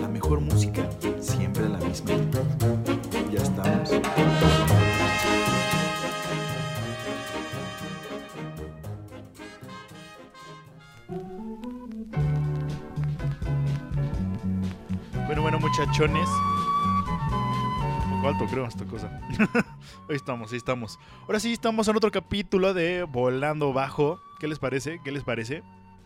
La mejor música, siempre la misma. Ya estamos. Bueno, bueno, muchachones. Un poco alto, creo, esta cosa. ahí estamos, ahí estamos. Ahora sí, estamos en otro capítulo de Volando Bajo. ¿Qué les parece? ¿Qué les parece?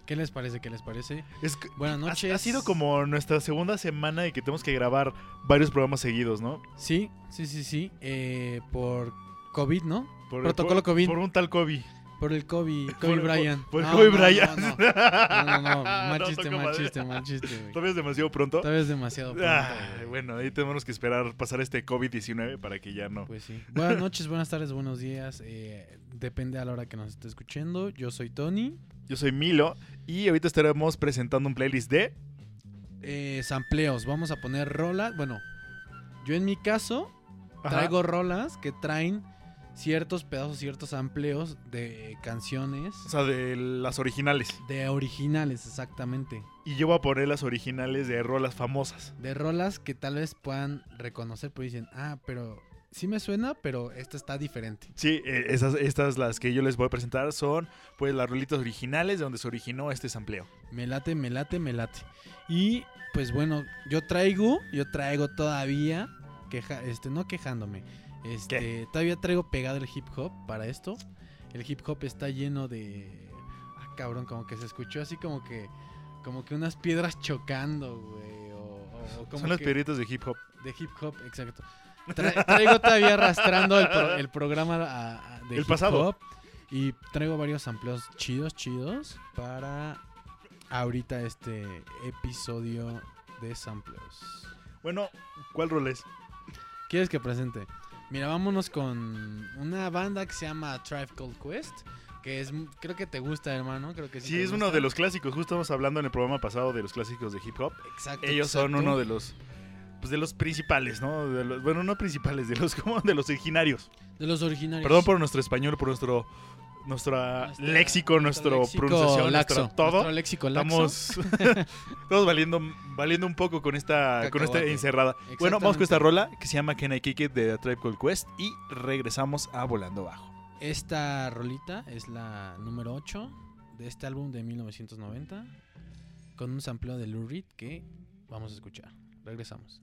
¿Qué les parece? ¿Qué les parece? Es que- Buenas ha- noches. Ha, sido como nuestra segunda semana y que tenemos que grabar varios programas seguidos, ¿no? Sí, sí, sí, sí. eh, por COVID, ¿no? Por, Protocolo por- COVID. Por un tal COVID. Por el COVID. Por- Kobe por- Bryant. Por, No, Kobe no, Bryant. No, no, no, Mal chiste, mal chiste, mal chiste, güey. ¿Todavía es demasiado pronto? Todavía es demasiado pronto, Ah, bueno, ahí tenemos que esperar pasar este COVID-19 para que ya no. Pues sí. Buenas noches, buenas tardes, buenos días. eh, depende a la hora que nos esté escuchando. Yo soy Tony. Yo soy Milo y ahorita estaremos presentando un playlist de. Eh, sampleos. Vamos a poner rolas. Bueno, yo en mi caso Ajá. traigo rolas que traen ciertos pedazos, ciertos amplios de canciones. O sea, de las originales. De originales, exactamente. Y yo voy a poner las originales de rolas famosas. De rolas que tal vez puedan reconocer, pero dicen, ah, pero sí me suena, pero esta está diferente. Sí, eh, esas, estas las que yo les voy a presentar son pues las rolitas originales de donde se originó este sampleo. Me late, me late, me late. Y pues bueno, yo traigo, yo traigo todavía, queja, este, no quejándome, este, todavía traigo pegado el hip hop para esto. El hip hop está lleno de, ah, cabrón, como que se escuchó así como que, como que unas piedras chocando, güey, o, o como son las que- piedritas de hip hop. de hip hop, exacto. Tra- traigo todavía arrastrando el, pro- el programa a- a- de El hip pasado. hop y traigo varios amplios chidos, chidos para ahorita este episodio de samples. Bueno, ¿cuál rol es? ¿Quieres que presente? Mira, vámonos con una banda que se llama Tribe Called Quest, que es creo que te gusta, hermano, creo que sí. Sí, es uno de los clásicos. Justo estamos hablando en el programa pasado de los clásicos de hip hop. Exacto, Ellos son uno de los pues de los principales, ¿no? De los- bueno, no principales, de los como de los originarios. de los originarios. Perdón por nuestro español, por nuestro nuestra Nuestra- léxico, nuestro, léxico pronunciación, laxo, nuestro todo. nuestro léxico laxo. Estamos todos valiendo, valiendo un poco con esta, con esta encerrada. Bueno, vamos con esta rola que se llama Can I Kick It de Tribe Called Quest y regresamos a Volando Bajo. Esta rolita es la número 8 de este álbum de 1990 con un sampleo de Lou Reed que vamos a escuchar. Regresamos.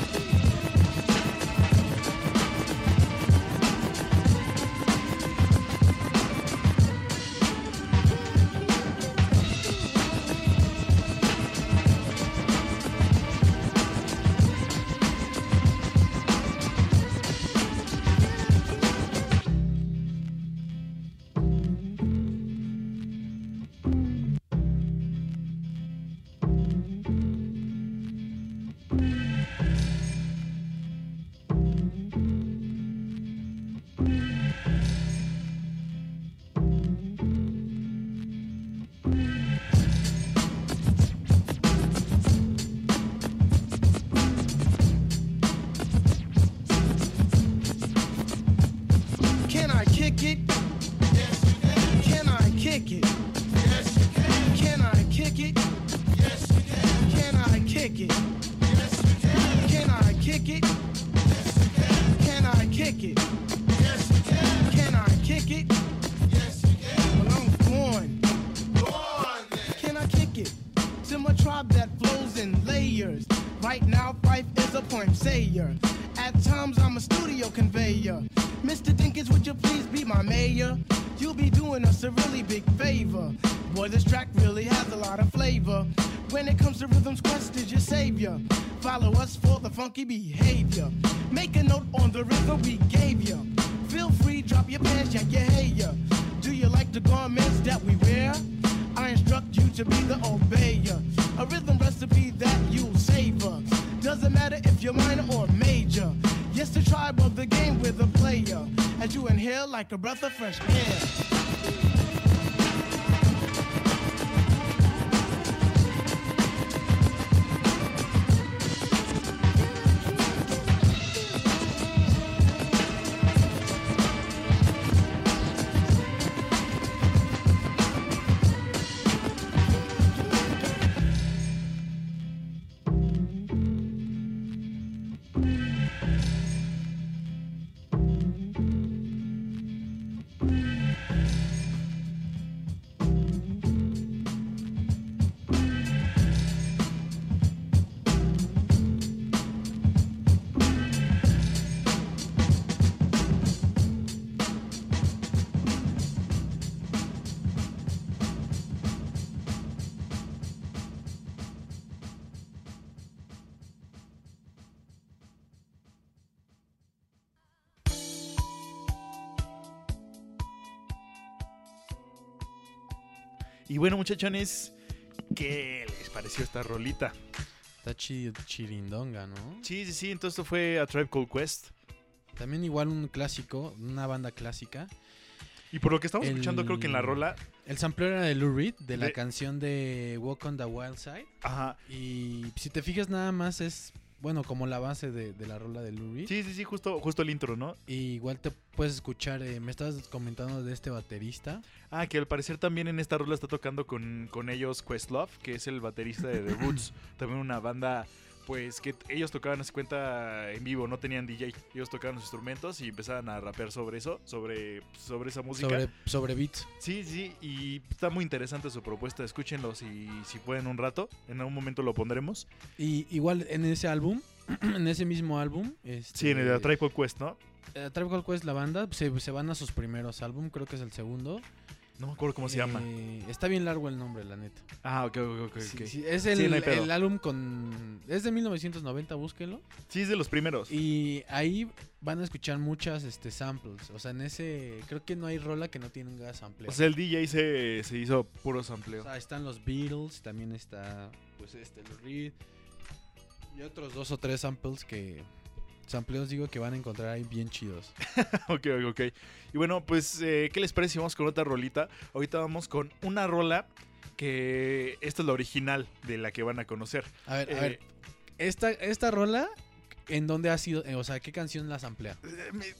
For the Y bueno, muchachones, ¿qué les pareció esta rolita? Está chi- chirindonga, ¿no? Sí, sí, sí, entonces esto fue A Tribe Called Quest. También igual un clásico, una banda clásica. Y por lo que estamos El- escuchando, creo que en la rola. El sampleo era de Lou Reed, de la De- canción de Walk on the Wild Side. Ajá. Y si te fijas nada más es, bueno, como la base de, de la rola de Lou Reed. Sí, sí, sí, justo, justo el intro, ¿no? Y igual te puedes escuchar, eh, me estabas comentando de este baterista. Ah, que al parecer también en esta rola está tocando con, con ellos Questlove, que es el baterista de The Roots. también una banda, pues, que ellos tocaban, se cuenta, en vivo, no tenían DJ. Ellos tocaban los instrumentos y empezaban a rapear sobre eso, sobre, sobre esa música. Sobre, sobre beats. Sí, sí, y está muy interesante su propuesta. Escúchenlo si, si pueden un rato. En algún momento lo pondremos. Y igual en ese álbum, en ese mismo álbum. Este, Sí, en el de Tribe Called Quest, ¿no? eh, Tribe Called Quest, la banda, se, se van a sus primeros álbum, creo que es el segundo. No me acuerdo cómo se llama. Eh, Está bien largo el nombre, la neta. Ah, ok, ok, ok. Sí, ok. sí, es el, Sí, no el álbum con... Es de 1990, búsquenlo. Sí, es de los primeros. Y ahí van a escuchar muchas este, samples. O sea, en ese... Creo que no hay rola que no tenga sample. O sea, el DJ se, se hizo puro O sampleo. sea, están los Beatles, también está pues este, los Reed. Y otros dos o tres samples que... Sampleos digo que van a encontrar ahí bien chidos. ok, ok, ok. Y bueno, pues, eh, ¿qué les parece si vamos con otra rolita? Ahorita vamos con una rola que esta es la original de la que van a conocer. A ver, a Eh, ver. Esta, esta rola, ¿en dónde ha sido? Eh, o sea, ¿qué canción la samplea?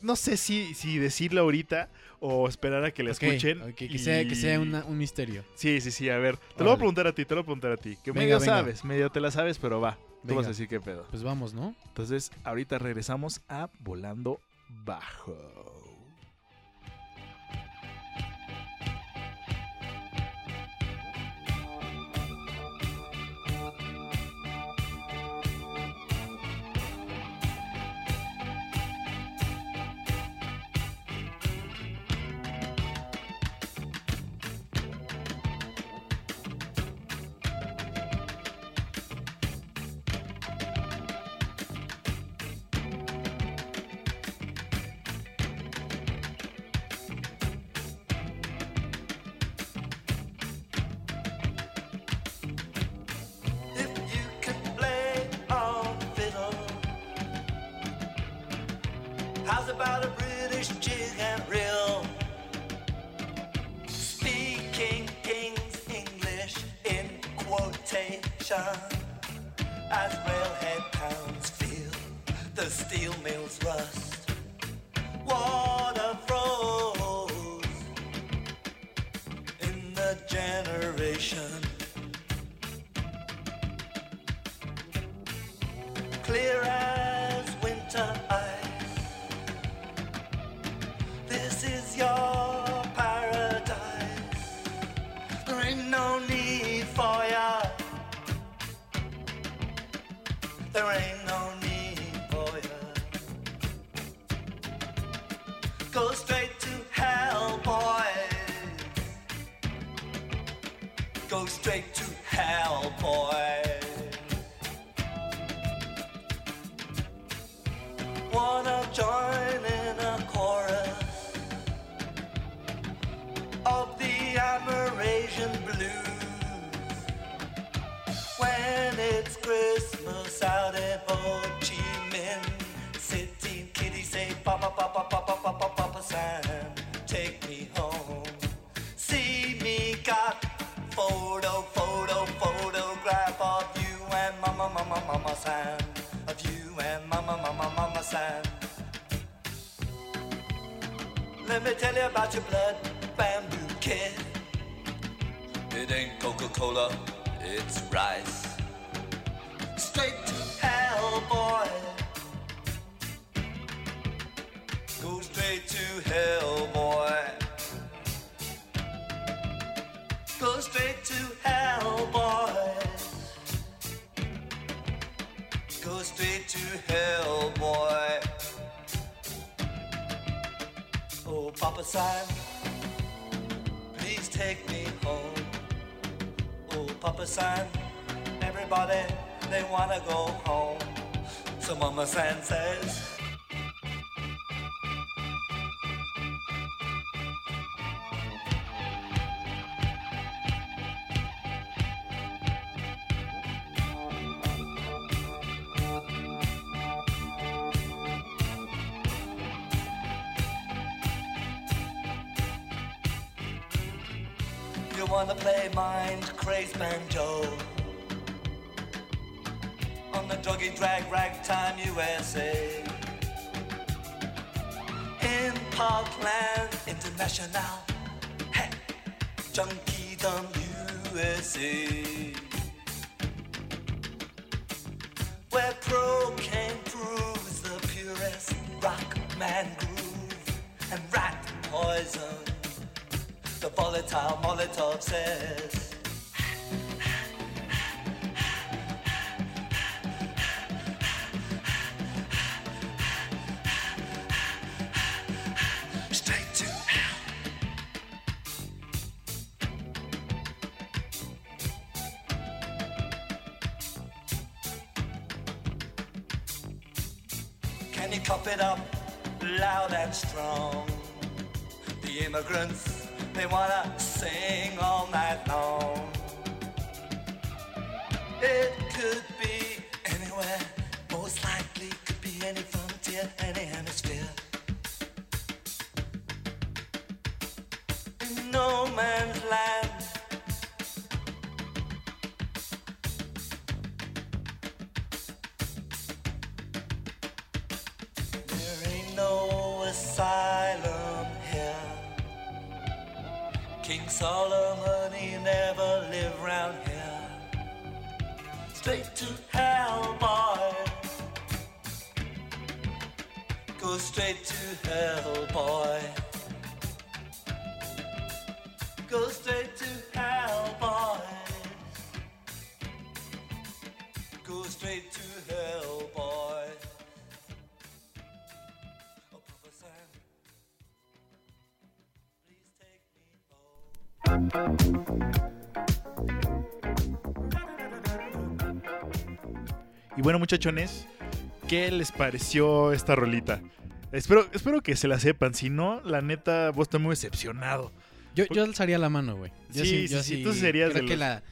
No sé si, si decirla ahorita o esperar a que la escuchen. ok, que, y- sea, que sea una- un misterio. Sí, sí, sí, a ver. Te lo voy a preguntar a ti, te lo voy a preguntar a ti. Que Venga, medio venga. sabes, medio te la sabes, pero va. Tú Venga. vas a decir qué pedo. Pues vamos, ¿no? Entonces, ahorita regresamos a Volando Bajo. guys. Play mind crazed banjo. On the druggy drag ragtime USA in Parkland International, hey, Junkie the volatile Molotov says. Can you cop it up loud and strong? The immigrants, they wanna sing all night long. It muchachones, ¿qué les pareció esta rolita? Espero, espero que se la sepan. Si no, la neta, vos estás muy decepcionado. Yo, yo alzaría la mano, güey. Yo Sí, yo sí, sí, tú serías Creo de que los- la,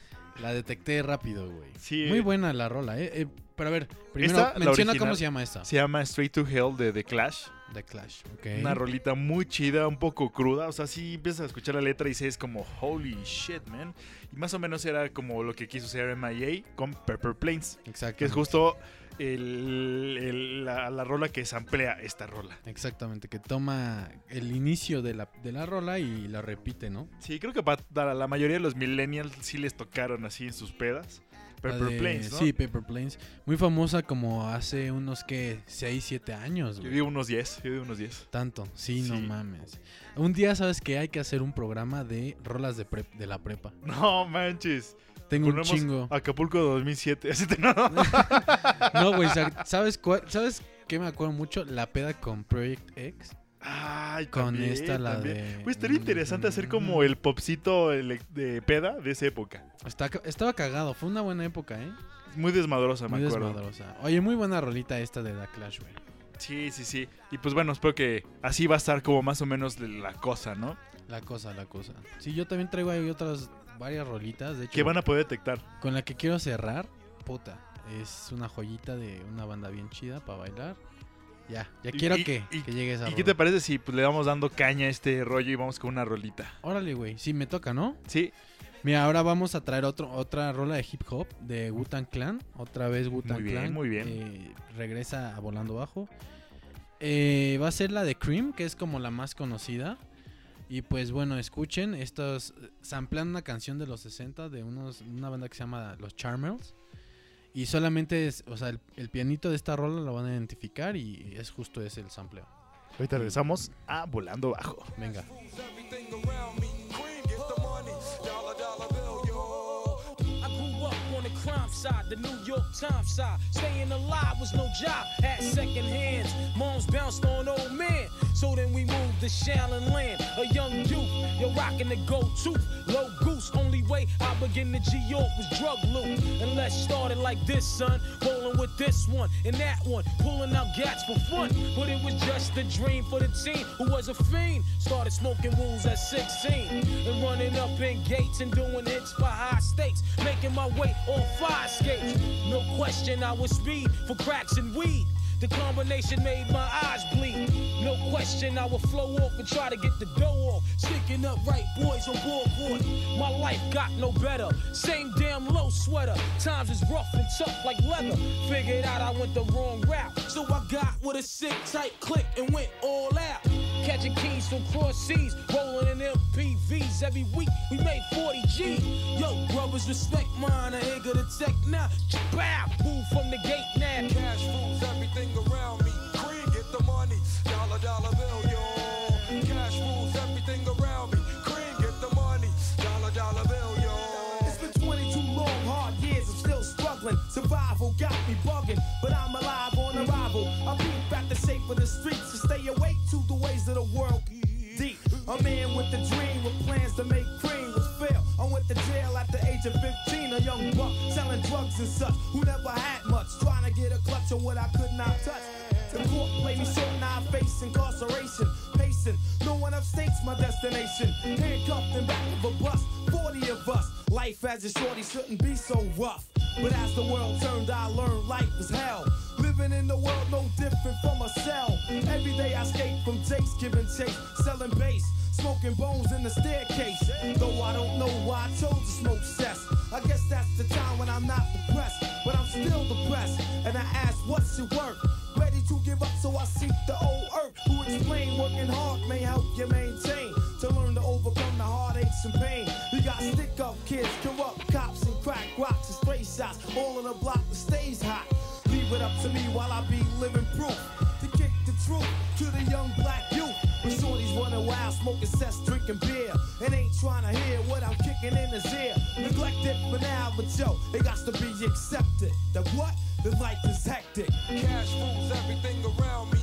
la detecté rápido, güey. Sí. Muy buena la rola, eh. Pero a ver, primero Esta, menciona cómo se llama esta. Se llama Straight to Hell de The Clash. The Clash, ok. Una rolita muy chida, un poco cruda. O sea, sí empiezas a escuchar la letra y dices como, holy shit, man. Y más o menos era como lo que quiso hacer MIA con Pepper Plains. Exacto. Que es justo el- el- la, la rola que samplea esta rola. Exactamente, que toma el inicio de la, de la rola y la repite, ¿no? Sí, creo que para la mayoría de los millennials sí les tocaron así en sus pedas. La Pepper de- Plains, ¿no? Sí, Paper Planes. Muy famosa como hace unos, que 6, 7 años, Yo güey. digo unos 10, yo digo unos 10. Tanto, sí, no mames. Un día, ¿sabes que Hay que hacer un programa de rolas de, prep- de la prepa. No manches. Tengo un chingo. Acapulco 2007. Así te- no. Güey, sa- ¿sabes cuál? ¿Sabes qué me acuerdo mucho? La peda con Project X. Ay, Con también, esta, la también. de- Pues estaría interesante hacer como el popcito de peda de esa época. Está, estaba cagado, fue una buena época, ¿eh? Muy desmadrosa, Muy me acuerdo. desmadrosa. Oye, muy buena rolita esta de The Clash, güey. Sí, sí, sí. Y pues bueno, espero que así va a estar como más o menos la cosa, ¿no? La cosa, la cosa. Sí, yo también traigo ahí otras varias rolitas, de hecho. Que van a poder detectar. Con la que quiero cerrar, puta. Es una joyita de una banda bien chida para bailar. Ya, ya quiero y- que, y- que llegue esa ¿Y qué te parece si pues, le vamos dando caña a este rollo y vamos con una rolita? Órale, güey. Sí, me toca, ¿no? Sí, Mira, ahora vamos a traer otro, otra rola de hip hop de Wu-Tang Clan. Otra vez Muy bien, Clan. muy bien. eh, regresa a Volando Bajo. Eh, va a ser la de Cream, que es como la más conocida. Y pues bueno, escuchen, estos samplean una canción de los 60 de unos, una banda que se llama Los Charmels. Y solamente es, o sea, el, el pianito de esta rola lo van a identificar y es justo ese el sampleo. ahorita regresamos a Volando Bajo. Venga. Side, the New York Times side. Staying alive was no job, had second hands. Moms bounced on old men. So then we moved to Shallon Land, a young youth. You're rocking the gold tooth, low goose. Only way I begin to G York was drug loot. And let's start it like this, son. Rolling with this one and that one, pulling out gats for fun. But it was just a dream for the teen who was a fiend. Started smoking wools at 16 and running up in gates and doing hits for high stakes. Making my way on fire No question, I was speed for cracks and weed. The combination made my eyes bleed. No question, I would flow off and try to get the dough off. Sticking up right boys on board. My life got no better. Same damn low sweater. Times is rough and tough like leather. Figured out I went the wrong route. So I got with a sick tight click and went all out. Catching keys from cross seas, rolling in MPVs every week. We made 40 G. Yo, brothers, respect mine. I ain't gonna tech now. Bow, move from the gate now. Cash rules everything around me. Cream, get the money, dollar, dollar bill, yo. Cash rules everything around me. Cream, get the money, dollar, dollar bill, yo. It's been 22 long, hard years, I'm still struggling. Survival got me bugging, but I'm alive on arrival. I peep at the shape of the streets to stay awake to the world. Deep, a man with a dream with plans to make cream was fail. I went to jail at the age of 15, a young buck selling drugs and such, who never had much, trying to get a clutch on what I could not touch. The court played me short, now I face incarceration. Pacing, no one upstates my destination. Handcuffed in back of a bus, 40 of us. Life as a shorty shouldn't be so rough. But as the world turned, I learned life was hell. Living in the world no different from a cell. Every day I skate from Jake's giving chase, selling bass, smoking bones in the staircase. Though I don't know why I chose to smoke cess. I guess that's the time when I'm not depressed, but I'm still depressed. And I ask, what's your work? Ready to give up, so I seek the old earth. Who explain working hard may help you maintain. To learn to overcome the heartaches and pain. We got stick up kids, corrupt cops, and crack rocks and stray shots. All in a block that stays hot. Leave it up to me while I be living proof. To kick the truth to the young black wild, smoking cess, drinking beer. And ain't trying to hear what I'm kicking in his ear. Neglected for now, but yo, it got to be accepted. That what? The life is hectic. Cash rules everything around me.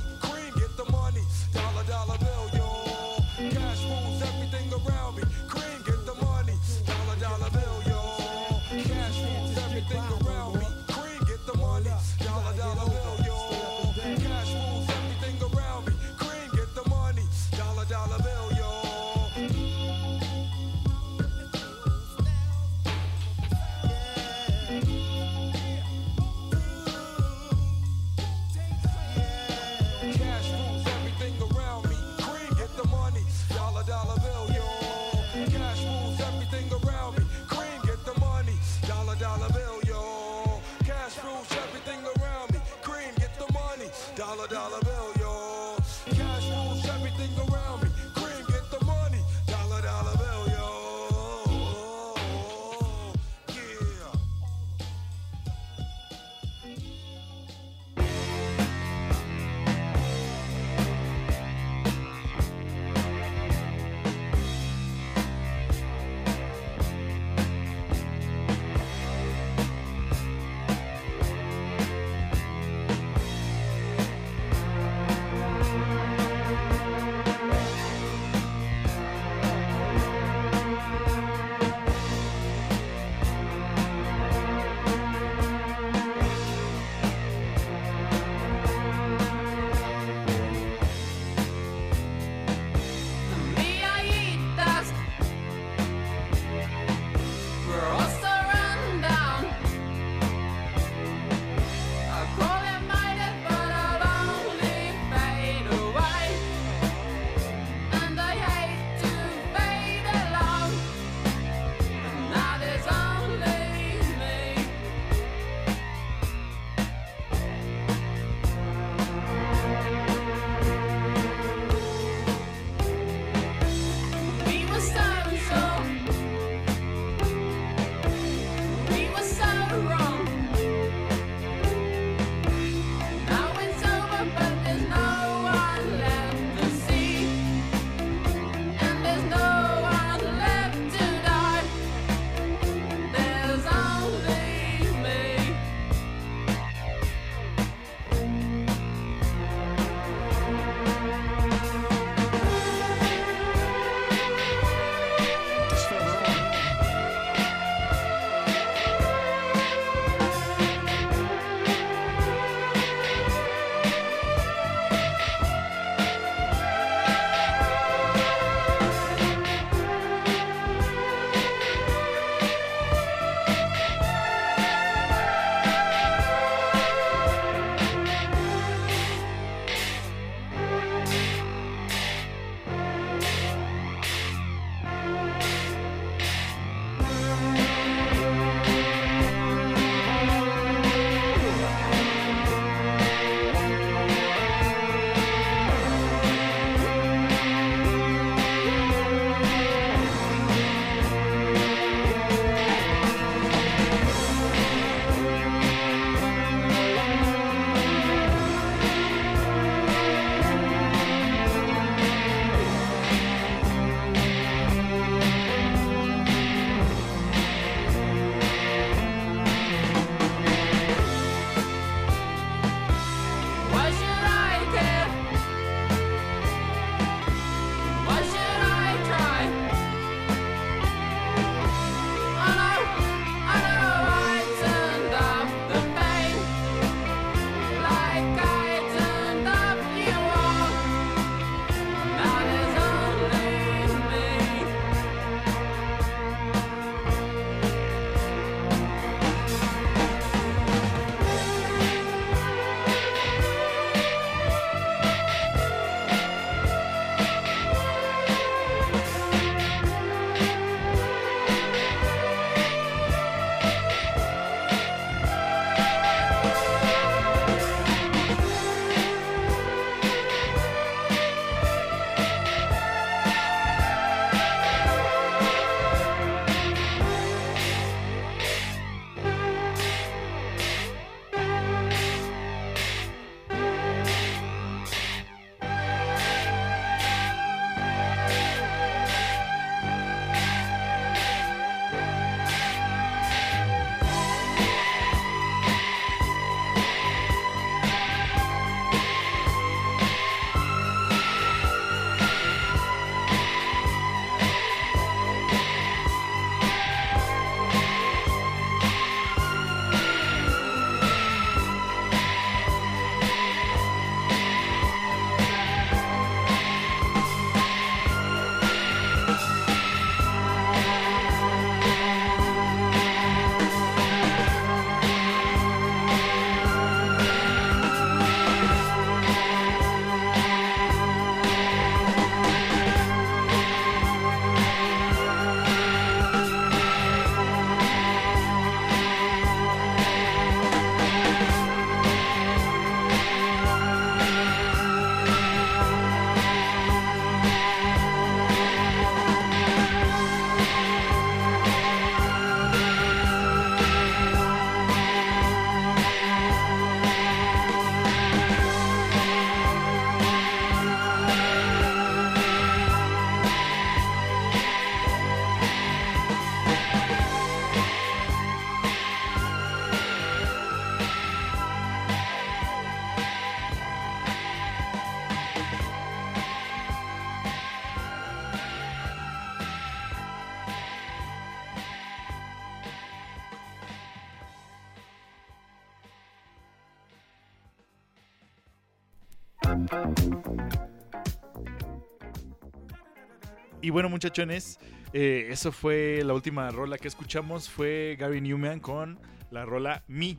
Y bueno, muchachones, eh, eso fue la última rola que escuchamos. Fue Gary Newman con la rola Me.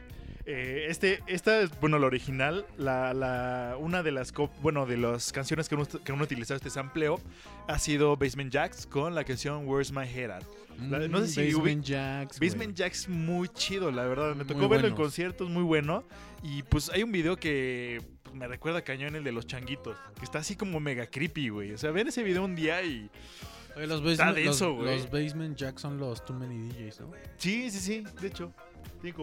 Eh, este, esta es, bueno, la original, la, la- una de las, bueno, de las canciones que uno, que utilizado este sampleo ha sido Basement Jacks con la canción Where's My Head At. La- no sé si Mm, Basement Jacks. Basement Jacks muy chido, la verdad. Me tocó Muy verlo en conciertos, muy bueno. Y pues hay un video que me recuerda cañón el de los changuitos, que está así como mega creepy, güey. O sea, ven ese video un día y Oye, los, Está basement, denso, los, los Basement Jacks son los Too Many DJs, ¿no? sí, sí, sí, de hecho.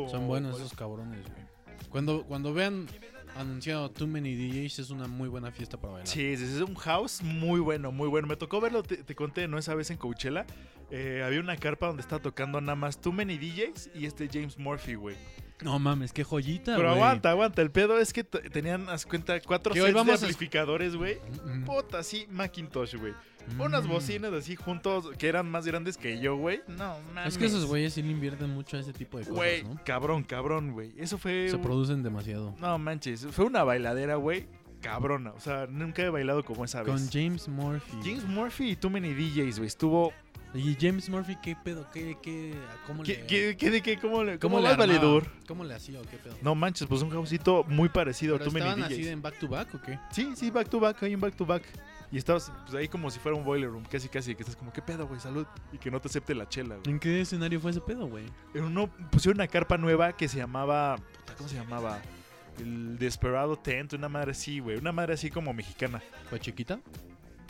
Son buenos esos cabrones, güey. Cuando, cuando vean anunciado Too Many DJs es una muy buena fiesta para bailar. Sí, es un house muy bueno, muy bueno. Me tocó verlo, te, te conté, ¿no? Esa vez en Coachella. eh, había una carpa donde estaba tocando nada más Too Many DJs y este James Murphy, güey. No mames, qué joyita, Pero aguanta, aguanta. El pedo es que tenían, haz cuenta, cuatro hoy sets de a- amplificadores, güey. Mm, mm. Puta, sí, Macintosh, güey. Unas Mm. bocinas así juntos que eran más grandes que yo, güey. No, mames. Es que esos güeyes sí le invierten mucho a ese tipo de cosas, Güey, ¿no? cabrón, cabrón, güey. Eso fue. Se producen demasiado. No manches, fue una bailadera, güey. Cabrona. O sea, nunca he bailado como esa vez. Con James Murphy. James Murphy y Too Many DJs, güey. Estuvo. Y James Murphy, ¿qué pedo? ¿Qué, qué, cómo ¿Qué, le... qué, qué- de qué? ¿Cómo le, cómo cómo le valedor? ¿Cómo le hacía o qué pedo? No manches, pues un houseito muy parecido ¿Pero a Too Many DJs. así en back to back o qué? Sí, sí, back to back, hay un back to back. Y estabas pues, ahí como si fuera un boiler room, casi casi, que estás como, ¿qué pedo, güey? Salud. Y que no te acepte la chela, güey. ¿En qué escenario fue ese pedo, güey? En uno pusieron una carpa nueva que se llamaba. puta, ¿Cómo se llamaba? El Desperado Tent, una madre así, güey. Una madre así como mexicana. ¿Fue chiquita?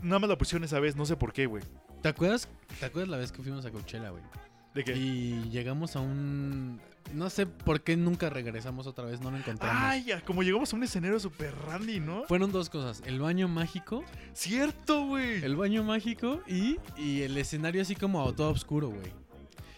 Nada más la pusieron esa vez, no sé por qué, güey. ¿Te acuerdas? ¿Te acuerdas la vez que fuimos a Coachella, güey? ¿De qué? Y llegamos a un... No sé por qué nunca regresamos otra vez, no lo encontramos. Ay, ya, como llegamos a un escenario super randy, ¿no? Fueron dos cosas, el baño mágico, Cierto, güey. el baño mágico y, y el escenario así como todo oscuro, güey.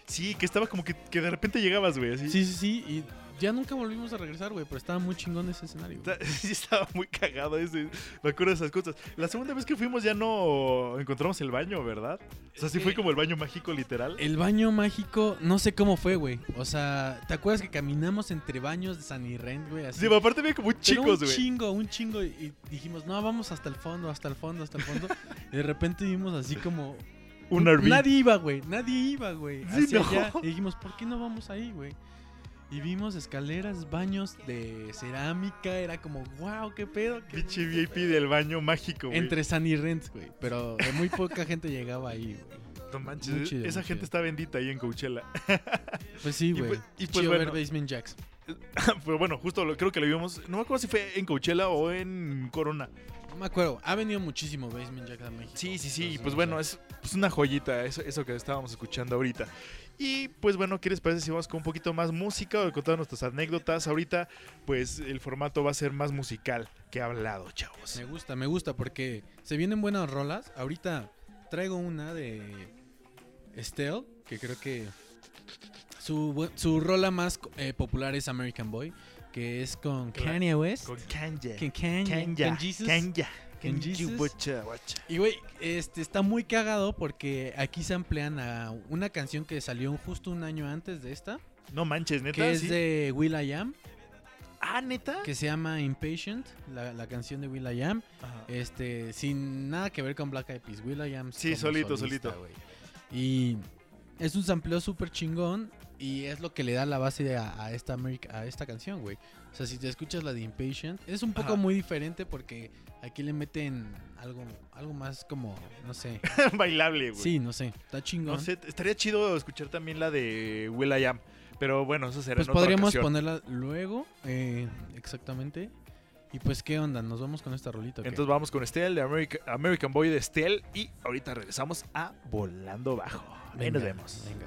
Sí, que estaba como que, que de repente llegabas, güey, así. Sí, sí, sí, y ya nunca volvimos a regresar, güey, pero estaba muy chingón ese escenario. Sí, estaba muy cagado ese. Me acuerdo de esas cosas. La segunda vez que fuimos ya no encontramos el baño, ¿verdad? O sea, sí fue como el baño mágico literal. El baño mágico, no sé cómo fue, güey. O sea, ¿te acuerdas que caminamos entre baños de San Irene, güey? Así. Sí, aparte había como Pero chicos, un güey. chingo, un chingo. Y y dijimos, no, vamos hasta el fondo, hasta el fondo, hasta el fondo. y de repente vimos así como. Un RV. Nadie iba, güey. Nadie iba, güey. Sí, hacia no. allá. Y dijimos, ¿por qué no vamos ahí, güey? Y vimos escaleras, baños de cerámica. Era como, wow, qué pedo. qué Pinche VIP del baño mágico, güey. Entre San y Rents, güey. Pero de muy poca gente llegaba ahí, güey. No manches, chido, esa gente chido. está bendita ahí en Coachella. Pues sí, Y güey. pues- y Y pues bueno. ver Basement Jacks. Pero bueno, justo lo, creo que lo vimos. No me acuerdo si fue en Coachella o en Corona. No me acuerdo. Ha venido muchísimo Basement Jacks a México. Sí, sí, sí. Entonces, pues no bueno, sé. es pues una joyita eso, eso que estábamos escuchando ahorita. Y pues bueno, ¿qué les parece si vamos con un poquito más música o contar nuestras anécdotas? Ahorita, pues el formato va a ser más musical que hablado, chavos. Me gusta, me gusta porque se vienen buenas rolas. Ahorita traigo una de Estelle, que creo que su, su rola más eh, popular es American Boy, que es con. Kanye West. Con Kanye. Con Kanye, Kanye. con Jesus. Kanye. Y güey, este está muy cagado porque aquí se emplean a una canción que salió justo un año antes de esta, No manches, neta. que es ¿sí? de Will I Am, Ah, neta. que se llama Impatient, la, la canción de Will I Am. Ajá. Este, sin nada que ver con Black Eyed Peas. Will I Am Sí, solito, solista, solito. güey. Y es un sampleo súper chingón y es lo que le da la base a, a esta America- a esta canción, güey. O sea, si te escuchas la de Impatient, es un poco Ajá. muy diferente porque aquí le meten algo, algo más como, no sé. Bailable, güey. Sí, no sé, está chingón. No sé, estaría chido escuchar también la de Will I Am. Pero bueno, eso será pues en otra podríamos ocasión. ponerla luego, eh, exactamente. Y pues, ¿qué onda? Nos vamos con esta rolita. Entonces vamos con Estelle de America- American Boy de Estelle y ahorita regresamos a Volando Bajo. Ahí nos vemos. Venga.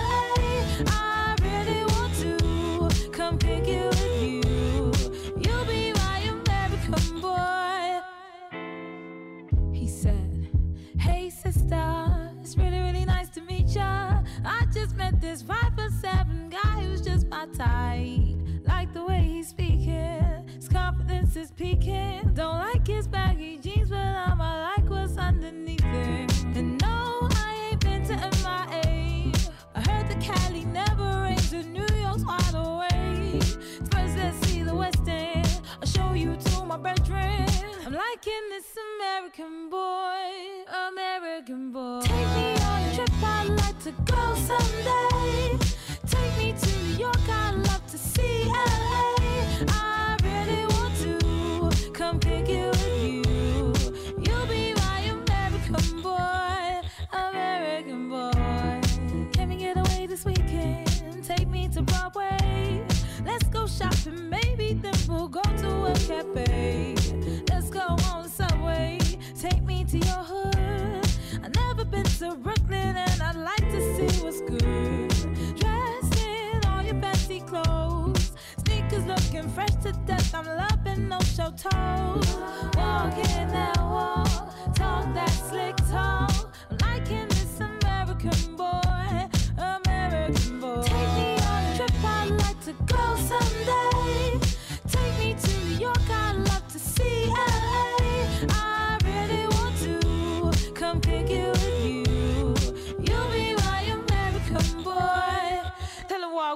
This five foot seven guy who's just my type. Like the way he's speaking, his confidence is peaking. Don't like his baggy jeans, but I'ma like what's underneath it. And no, I ain't been to MIA. I heard the Cali never rains, and New York's wide awake. First, let's see the West End. I'll show you to my bedroom. I'm liking this American boy, American boy. Take me on a trip, I'd like to go someday. Take me to New York, I'd love to see LA. I really want to come pick you with you. You'll be my American boy, American boy. Can we get away this weekend? Take me to Broadway. Let's go shopping, maybe then we'll go to a cafe. Take me to your hood. I've never been to Brooklyn and I'd like to see what's good. Dressed in all your fancy clothes. Sneakers looking fresh to death. I'm loving no show toes. Walking that wall. Talk that slick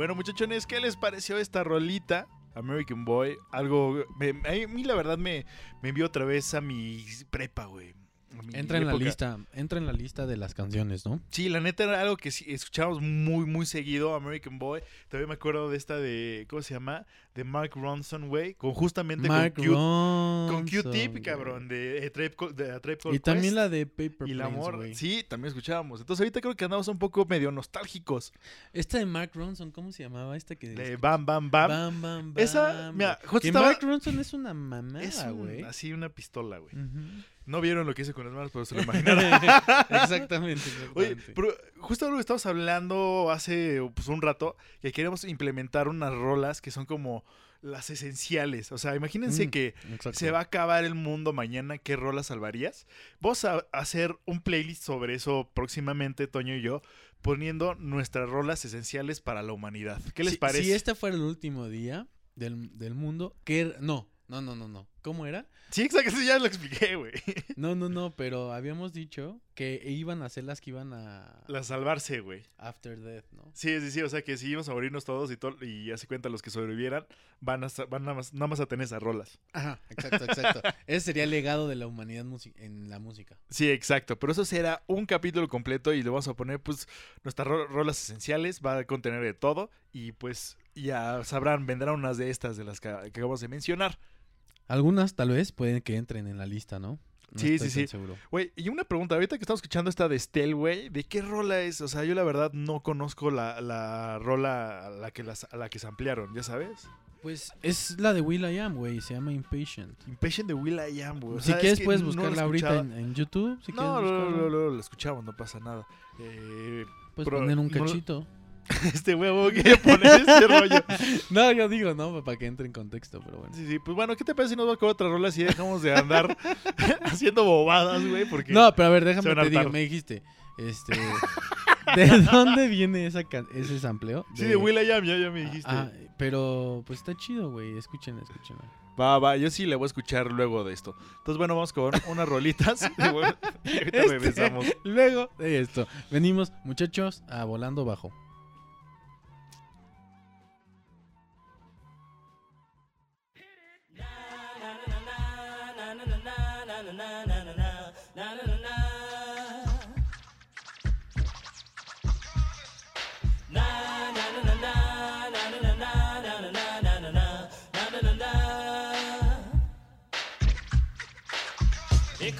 bueno, muchachones, ¿qué les pareció esta rolita? American Boy, algo... me- a mí la verdad me, me envió otra vez a mi prepa, güey. Entra en la lista, entra en la lista de las canciones, ¿no? Sí, la neta era algo que escuchábamos muy, muy seguido, American Boy. También me acuerdo de esta de, ¿cómo se llama? De Mark Ronson, güey. Con justamente Mark con, Q, Ronson. con Q-Tip, cabrón, de, A Tribe Called- de A Tribe Called Y también la de Paper Y el Planes, amor, güey. sí, también escuchábamos. Entonces ahorita creo que andamos un poco medio nostálgicos. Esta de Mark Ronson, ¿cómo se llamaba? Esta que... De Bam Bam Bam. Bam, bam, Esa, bam, mira, güey. justo Que estaba- Mark Ronson es una mamada, un- güey. así una pistola, güey. No vieron lo que hice con las manos, pero se lo imaginaron. exactamente, Oye, pero justo lo que estábamos hablando hace pues, un rato, que queremos implementar unas rolas que son como las esenciales. O sea, imagínense Mm, que exacto. se va a acabar el mundo mañana, ¿qué rolas salvarías? Vamos a hacer un playlist sobre eso próximamente, Toño y yo, poniendo nuestras rolas esenciales para la humanidad. ¿Qué les Si- parece? Si este fuera el último día del, del mundo, ¿qué? No, no, no, no, no. ¿Cómo era? Sí, exacto, ya lo expliqué, güey. No, no, no, pero habíamos dicho que iban a ser las que iban a La salvarse, güey. After Death, ¿no? Sí, sí, sí, o sea que si íbamos a morirnos todos y, todo, y hace cuenta los que sobrevivieran, van, a, van nada, más, nada más a tener esas rolas. Ajá, exacto, exacto. Ese sería el legado de la humanidad en la música. Sí, exacto. Pero eso será un capítulo completo y le vamos a poner, pues, nuestras ro- rolas esenciales. Va a contener de todo. Y pues, ya sabrán, vendrán unas de estas de las que, que acabamos de mencionar. Algunas tal vez pueden que entren en la lista, ¿no? no Sí, estoy sí, tan sí. seguro. Güey, y una pregunta, ahorita que estamos escuchando esta de Estel, güey, ¿de qué rola es? O sea, yo la verdad no conozco la, la rola a la que las, a la que se ampliaron, ¿ya sabes? Pues es la de Will I Am, güey, se llama Impatient. Impatient de Will I Am, güey. O si sea, quieres puedes no buscarla ahorita en, en YouTube, si no, quieres no, no, no, la escuchamos, no pasa nada. Eh, Puedes pero poner un no cachito. este huevo quiere poner este rollo. No, yo digo, no, para que entre en contexto, pero bueno. Sí, sí, pues bueno, ¿qué te parece si nos vamos con otra rola si dejamos de andar haciendo bobadas, güey? Porque No, pero a ver, déjame a te digo, me dijiste, este, ¿de dónde viene esa ese sampleo? Sí, de Will I Am, ya, ya me dijiste. Ah, pero pues está chido, güey, escuchen, escuchen. Va, va, yo sí le voy a escuchar luego de esto. Entonces, bueno, vamos con unas rolitas. y ahorita Este, regresamos. Luego de esto, venimos, muchachos, a Volando Bajo.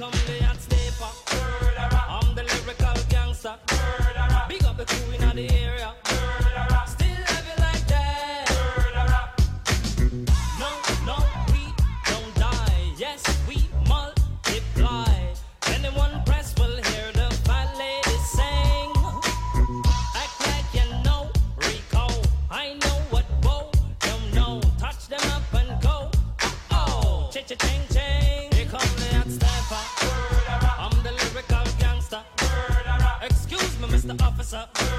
come there. What's up?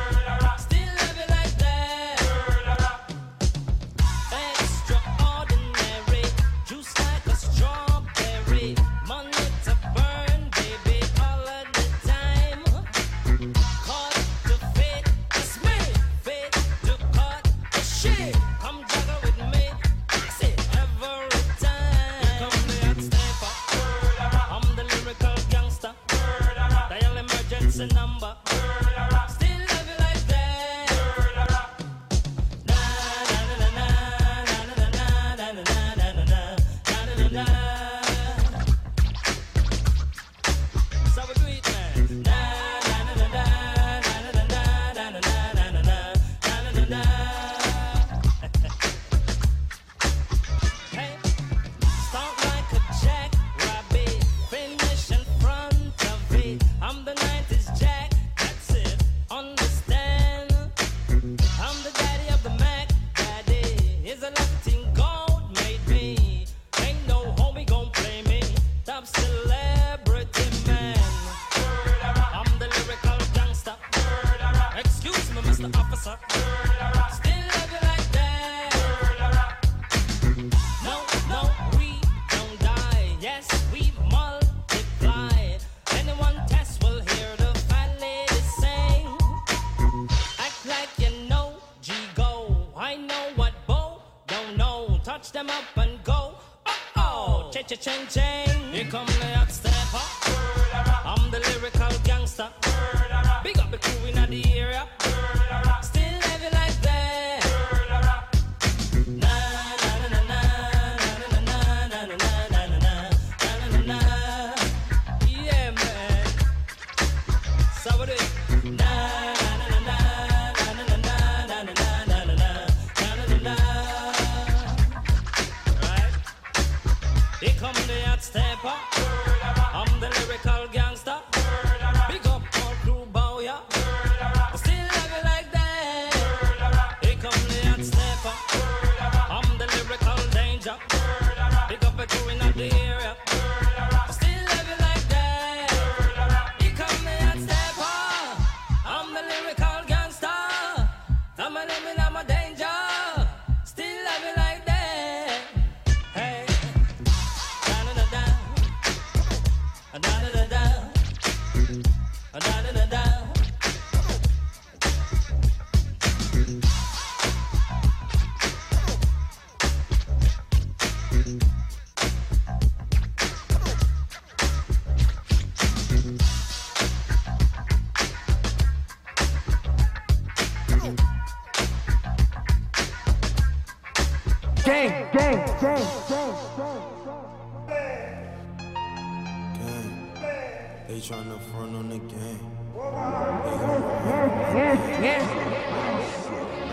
Tryna front on the game.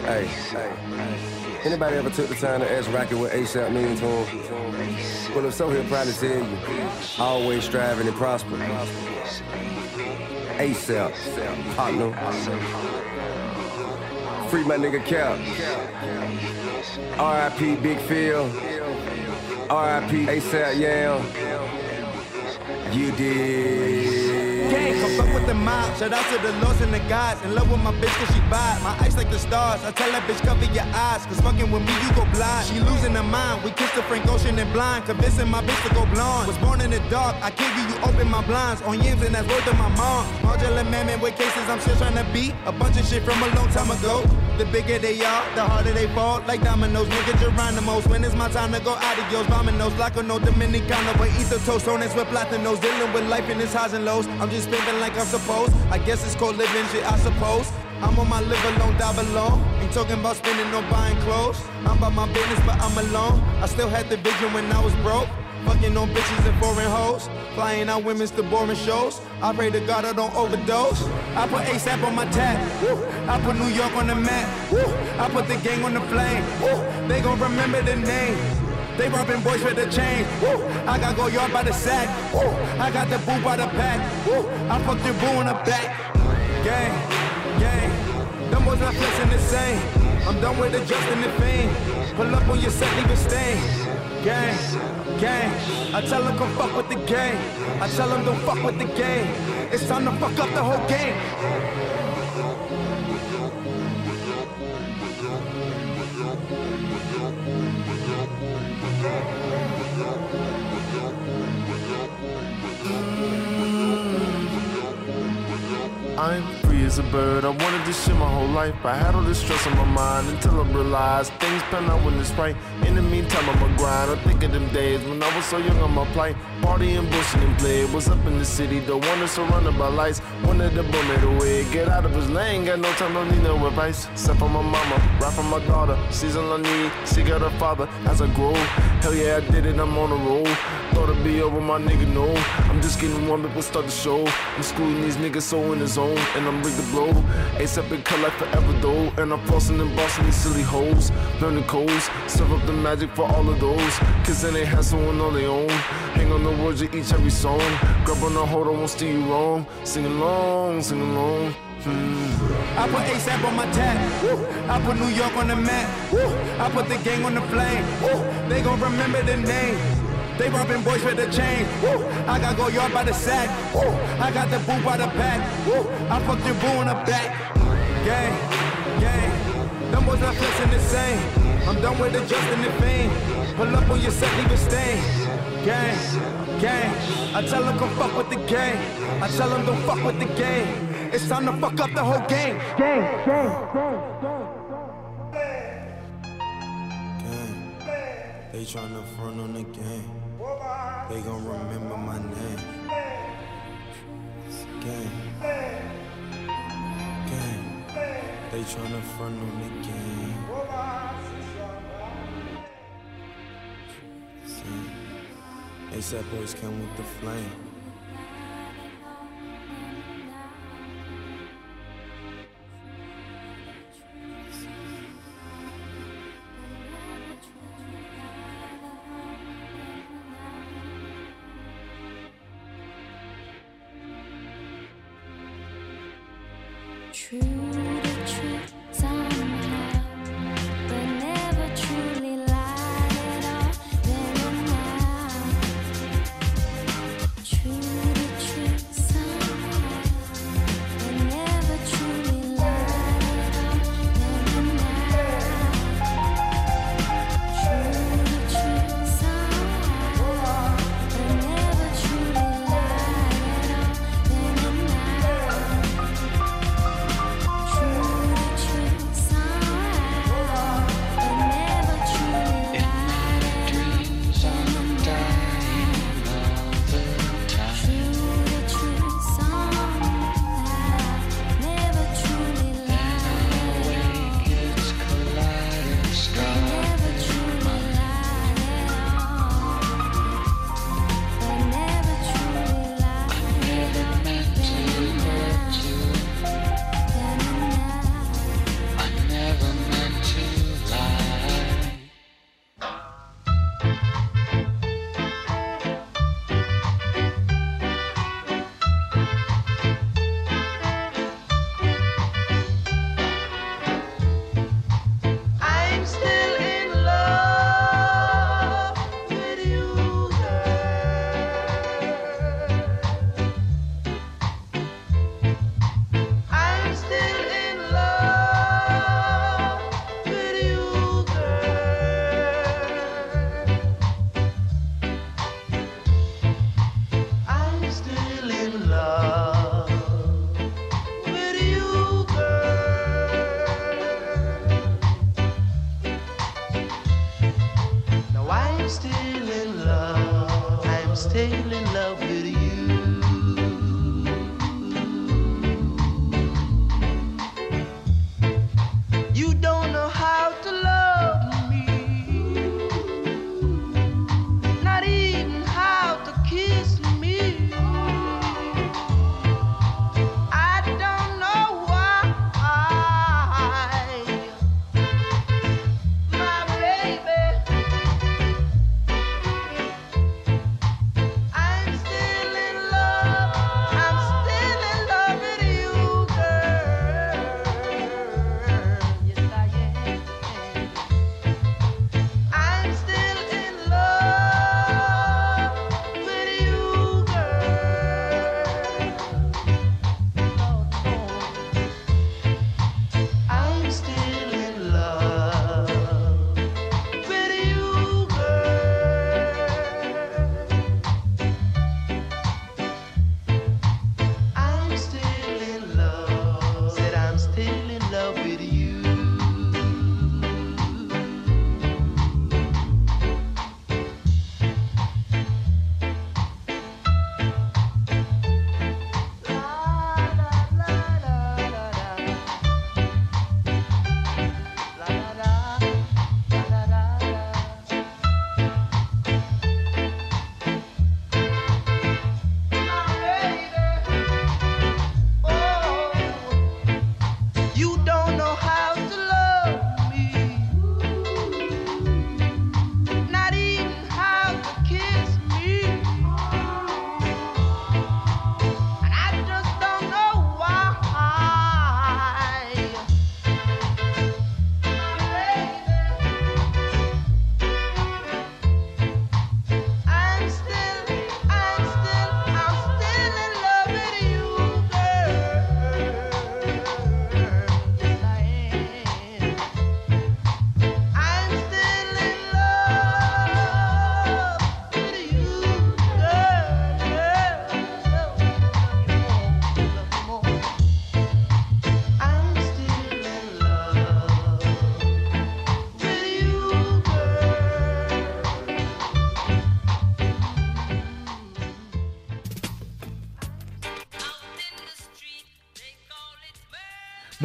Hey, anybody ever took the time to ask Rocky what ASAP means to him? Well, if so, he'll probably tell you. Always striving and prospering. ASAP, partner. Free my nigga Cap. R.I.P. Big Phil. R.I.P. ASAP Yale. You did. Fuck with the mob. Shout out to the lords and the gods. In love with my bitch cause she bad. My eyes like the stars. I tell that bitch cover your eyes. Cause fucking with me, you go blind. She losing her mind. We kissed the Frank Ocean and blind. Convincing my bitch to go blonde. Was born in the dark. I kid you, you open my blinds. On yams and that's worth of my mom. Modular man with cases I'm still trying to beat. A bunch of shit from a long time ago. The bigger they are, the harder they fall. Like dominoes, nigga Geronimo's. When it's my time to go adios. Vominos, Blanco, no Dominicano. But eat the toast on tostones with platinos. Dealing with life in its highs and lows. I'm just pimping like I'm supposed. I guess it's called living shit, I suppose. I'm on my live alone, die alone. Ain't talking about spending or buying clothes. I'm about my business, but I'm alone. I still had the vision when I was broke. Fucking on bitches and foreign hoes. Flying out women's to boring shows. I pray to God I don't overdose. I put ASAP on my tab. I put New York on the map. I put the gang on the flame. They gon' remember the name. They robbing boys with the chain. I got go yard by the sack. I got the boo by the pack. I fucked your boo in the back. Gang, gang. Them boys not flexing the same. I'm done with adjusting the fame. Pull up on your set, leave a stain. Gang, I tell them come fuck with the game. I tell them don't fuck with the game. It's time to fuck up the whole game. I'm as a bird. I wanted this shit my whole life. I had all this stress on my mind until I realized things pan out when it's right. In the meantime, I'm a grind. I think of them days when I was so young on my plight. Partying, bullshit, and play. Was up in the city, the one that's surrounded by lights. Wanted the boy made away. Get out of his lane, got no time, don't need no advice. Except for my mama, right for my daughter. Season I need, she got her father as I grow. Hell yeah, I did it, I'm on a roll. Thought it'd be over, my nigga, no. I'm just getting warm, people start the show. I'm schooling these niggas so in the zone, and I'm to blow. ASAP and cut like forever though, and I'm flossing and bossing these silly hoes. Learning codes, serve up the magic for all of those. Kids and they have someone on their own. Hang on the words of each every song. Grab on the hold, I won't steer you wrong. Sing along, sing along. Hmm. I put ASAP on my. Woo. I put New York on the map. Woo. I put the gang on the flame. Woo. They gon' remember the name. They robbing boys with the chain. Woo. I got go yard by the sack. Woo. I got the boo by the back. Woo. I fucked your boo in the back. Gang, gang. Them boys not flexing the same. I'm done with adjusting the fame. Pull up on your set, leave a stain. Gang, gang. I tell them come fuck with the gang. I tell them don't fuck with the game. It's time to fuck up the whole game. Gang, gang, Gang. Gang They tryna front on the game. They gon' remember my name. Gang. Gang. They tryna front on the game. Gang. ASAP boys come with the flame. True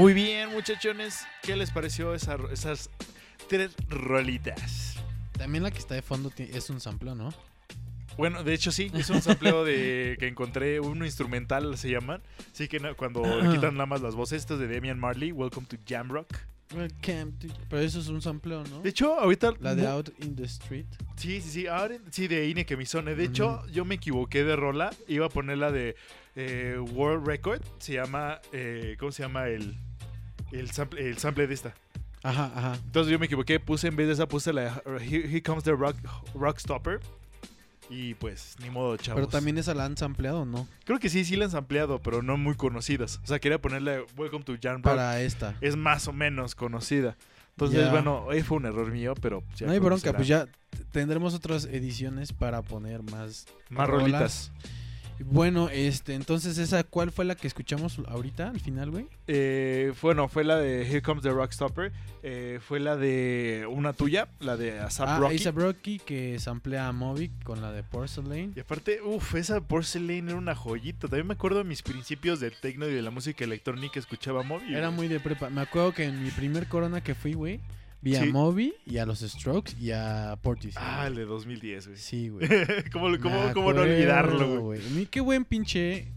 Muy bien, muchachones. ¿Qué les pareció esa- esas tres rolitas? También la que está de fondo es un sampleo, ¿no? Bueno, de hecho sí, es un sampleo de que encontré, uno instrumental se llaman. Así que no- cuando le quitan nada más las voces, esto es de Damian Marley, Welcome to Jamrock. Welcome to- Pero eso es un sampleo, ¿no? De hecho, ahorita... La de Out in the Street. Sí, sí, sí, ahora, sí, de Ine Kemisone. De hecho, yo me equivoqué de rola. Iba a poner la de eh, World Record. Se llama, eh, ¿cómo se llama el, el, sample, el sample de esta? Ajá, ajá. Entonces yo me equivoqué, puse en vez de esa, puse la de Here, Here Comes the Rock, rock Stopper. Y pues, ni modo, chavos. Pero también esa la han sampleado, ¿no? Creo que sí, sí la han ampliado, pero no muy conocidas. O sea, quería ponerle Welcome to Jamrock. Para esta. Es más o menos conocida. Entonces, Ya. bueno, ahí fue un error mío, pero... ya no hay bronca, será. pues ya tendremos otras ediciones para poner más Más rolas. rolitas. Bueno, este, entonces esa, ¿cuál fue la que escuchamos ahorita al final, güey? Eh, bueno, fue la de Here Comes the Rockstopper. Eh, fue la de una tuya, la de ASAP Ah, Rocky. Que samplea a Moby con la de Porcelain. Y aparte, uff, esa Porcelain era una joyita. También me acuerdo de mis principios del techno y de la música electrónica. Escuchaba Moby. Era güey. muy de prepa. Me acuerdo que en mi primer corona que fui, güey, vi a Sí. Moby y a los Strokes y a Portis. Ah, el de 2010, güey. Sí, güey. ¿Cómo, cómo, cómo no acuerdo, olvidarlo, güey? Qué buen pinche.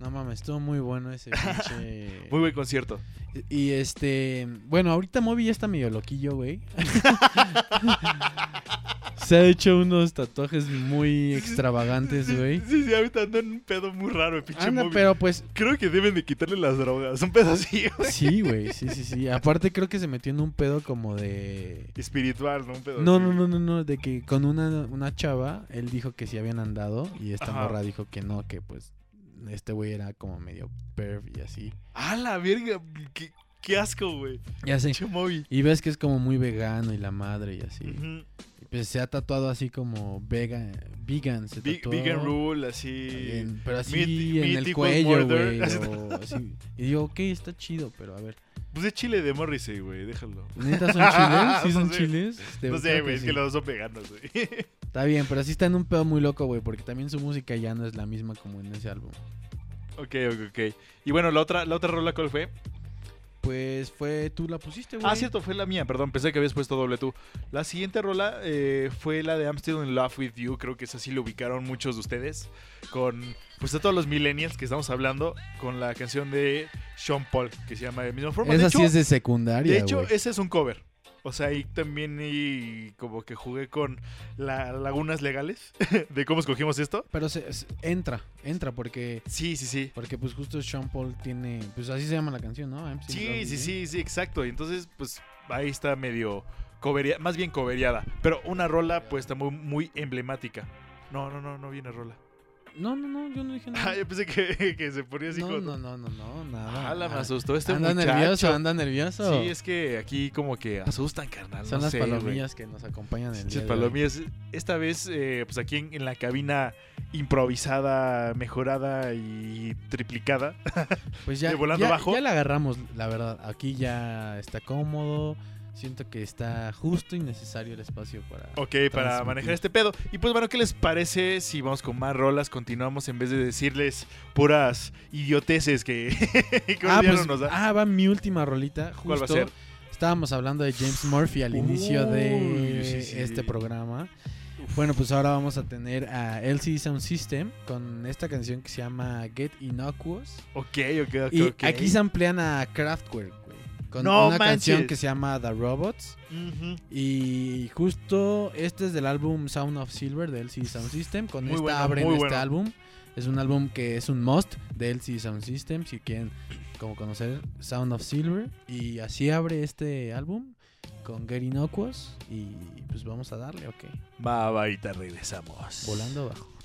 No mames, estuvo muy bueno ese pinche. Muy buen concierto. Y este. Bueno, ahorita Moby ya está medio loquillo, güey. Se ha hecho unos tatuajes muy extravagantes, güey. Sí, sí, ahorita anda en un pedo muy raro, el pinche Anda, pero pues. Creo que deben de quitarle las drogas. Un pedo así, güey. Sí, güey, sí, sí, sí. Aparte creo que se metió en un pedo como de... Espiritual, ¿no? Un pedo No, así. no, no, no, no, de que con una, una chava, él dijo que sí habían andado y esta Ajá. morra dijo que no, que pues este güey era como medio perv y así. ¡Ah, la verga! ¡Qué, qué asco, güey! Ya sé. Pinche. Y ves que es como muy vegano y la madre y así. Ujú. Pues se ha tatuado así como vega, vegan, se tatuó. Vegan Rule, así. En- pero así en el cuello, güey. Y digo, ok, está chido, pero a ver. Pues es chile de Morrissey, güey, déjalo. ¿Neta son chiles? ¿Sí No son sé. chiles? No sé, güey, es sí. que los dos son veganos, güey. Está bien, pero sí está en un pedo muy loco, güey, porque también su música ya no es la misma como en ese álbum. Ok, ok, ok. Y bueno, la otra, la otra rola, ¿cuál fue? Pues fue, tú la pusiste, güey. Ah, cierto, fue la mía, perdón, pensé que habías puesto doble tú. La siguiente rola eh, fue la de I'm Still in Love with You, creo que esa sí lo ubicaron muchos de ustedes, con pues a todos los millennials que estamos hablando, con la canción de Sean Paul, que se llama de misma forma. Esa de sí es de secundaria, De hecho, ese es un cover. O sea, ahí también y como que jugué con las lagunas legales de cómo escogimos esto. Pero se, se- entra, entra porque... Sí, sí, sí. Porque pues justo Sean Paul tiene... Pues así se llama la canción, ¿no? Love Sí, sí, sí, sí, exacto. Y entonces, pues ahí está medio coveria- más bien coveriada. Pero una rola, pues está muy, muy emblemática. No, no, no, no viene rola. No, no, no, yo no dije nada. Ah, yo pensé que, que se ponía así no, como. no, no, no, no, nada. Ala, me Ah, asustó este anda muchacho. nervioso, anda nervioso. Sí, es que aquí como que asustan, carnal. Son no las sé, palomillas que nos acompañan el Pinches día de palomillas. Esta vez, eh, pues aquí en, en la cabina improvisada, mejorada y triplicada. Pues ya, de volando ya, bajo. ya la agarramos, la verdad. Aquí ya está cómodo. Siento que está justo y necesario el espacio para. Ok, para manejar este pedo. Y pues bueno, ¿qué les parece si vamos con más rolas? Continuamos en vez de decirles puras idioteces que, que Ah, pues, no nos da. ah, va mi última rolita. Justo ¿Cuál va a ser? Estábamos hablando de James Murphy al inicio de Uy, sí, sí. este programa. Bueno, pues ahora vamos a tener a LCD Sound System con esta canción que se llama Get Innocuous. Ok, ok, ok. Y aquí se amplían a Kraftwerk. Con No una canción que se llama The Robots. Y justo este es del álbum Sound of Silver de LCD Sound System. Con Muy esta bueno, abren este bueno. álbum. Es un álbum que es un must de LCD Sound System. Si quieren como conocer Sound of Silver. Y así abre este álbum con Get Innocuous. Y pues vamos a darle, ok. Va, va, ahorita regresamos. Volando bajo.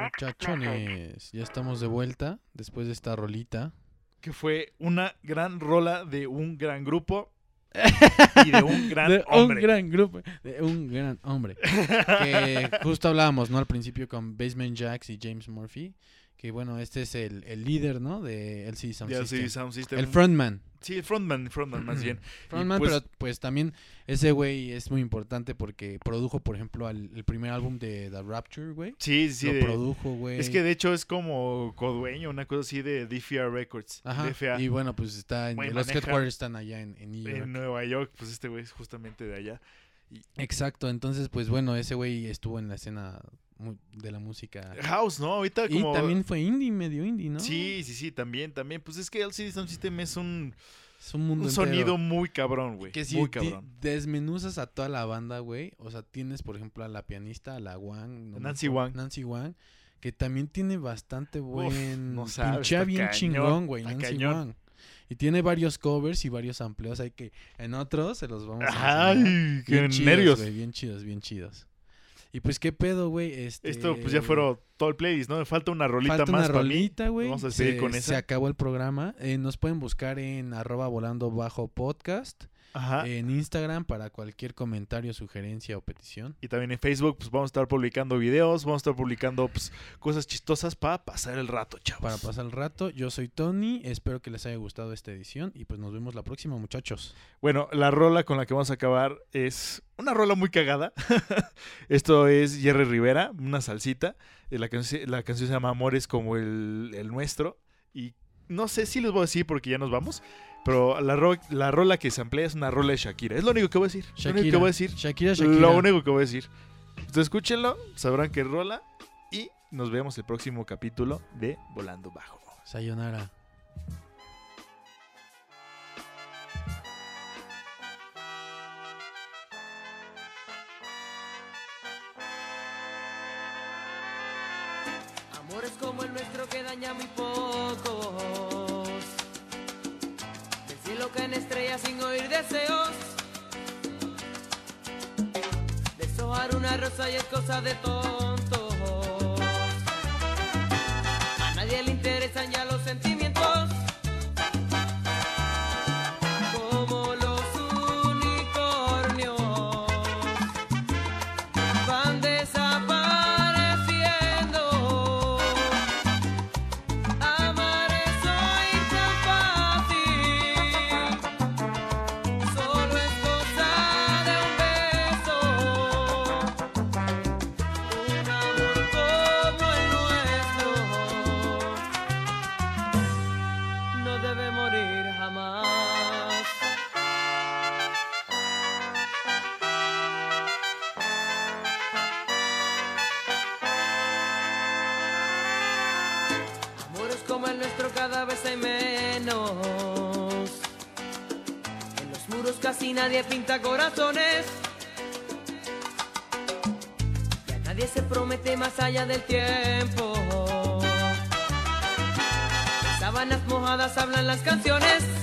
Muchachones, ya estamos de vuelta después de esta rolita. Que fue una gran rola de un gran grupo y de un gran de hombre. un gran grupo, de un gran hombre. que justo hablábamos, ¿no? Al principio con Basement Jacks y James Murphy. Que bueno, este es el, el líder, ¿no? De LCD Sound, De LCD System. Sound System. El frontman. Sí, el frontman, frontman más bien. Frontman, pues, pero pues también ese güey es muy importante porque produjo, por ejemplo, al- el primer álbum de The Rapture, güey. Sí, sí. Lo de- produjo, güey. Es que de hecho es como codueño, una cosa así de DFR Records. Ajá. DFA. Y bueno, pues está en, los headquarters están allá en, en New York. En Nueva York, pues este güey es justamente de allá. Y Exacto, entonces pues bueno, ese güey estuvo en la escena de la música. House, ¿no? Ahorita Y como... también fue indie, medio indie, ¿no? Sí, sí, sí, también, también. Pues es que LCD Sound System es un, Es un mundo un entero. sonido muy cabrón, güey. que si muy cabrón. desmenuzas a toda la banda, güey, o sea, tienes por ejemplo a la pianista, a la Wang, no Nancy Wang. Nancy Wang, que también tiene bastante buen no sabes, pinchea está bien cañón, chingón, güey, Nancy cañón. Wang. Y tiene varios covers y varios amplios, hay que en otros se los vamos a Ay, enseñar. qué Bien chidos, nervios. bien chidos, bien chidos. Y pues qué pedo, güey, este Esto pues ya fueron todo el playlist, ¿no? Me falta una rolita Falta más una para rolita, güey. Vamos a seguir Se- con Se esa. acabó el programa. Eh, nos pueden buscar en arroba volando bajo podcast. Ajá. En Instagram para cualquier comentario, sugerencia o petición. Y también en Facebook, pues vamos a estar publicando videos, vamos a estar publicando pues, cosas chistosas para pasar el rato, chavos. Para pasar el rato, yo soy Tony. Espero que les haya gustado esta edición. Y pues nos vemos la próxima, muchachos. Bueno, la rola con la que vamos a acabar es una rola muy cagada. Esto es Jerry Rivera, una salsita. Eh, La, canci- la canción se llama Amores como el, el nuestro. Y no sé si les voy a decir porque ya nos vamos. Pero la, ro- la rola que se emplea es una rola de Shakira. Es lo único que voy a decir. Lo único que Shakira. voy a decir. Shakira, Shakira. Lo único que voy a decir. Ustedes escúchenlo, sabrán que rola. Y nos vemos el próximo capítulo de Volando Bajo. Sayonara. Amores como el nuestro que daña muy pocos. Del cielo caen estrellas sin oír deseos. Deshojar una rosa y es cosa de tontos. Nadie pinta corazones. Ya nadie se promete más allá del tiempo. De sábanas mojadas hablan las canciones.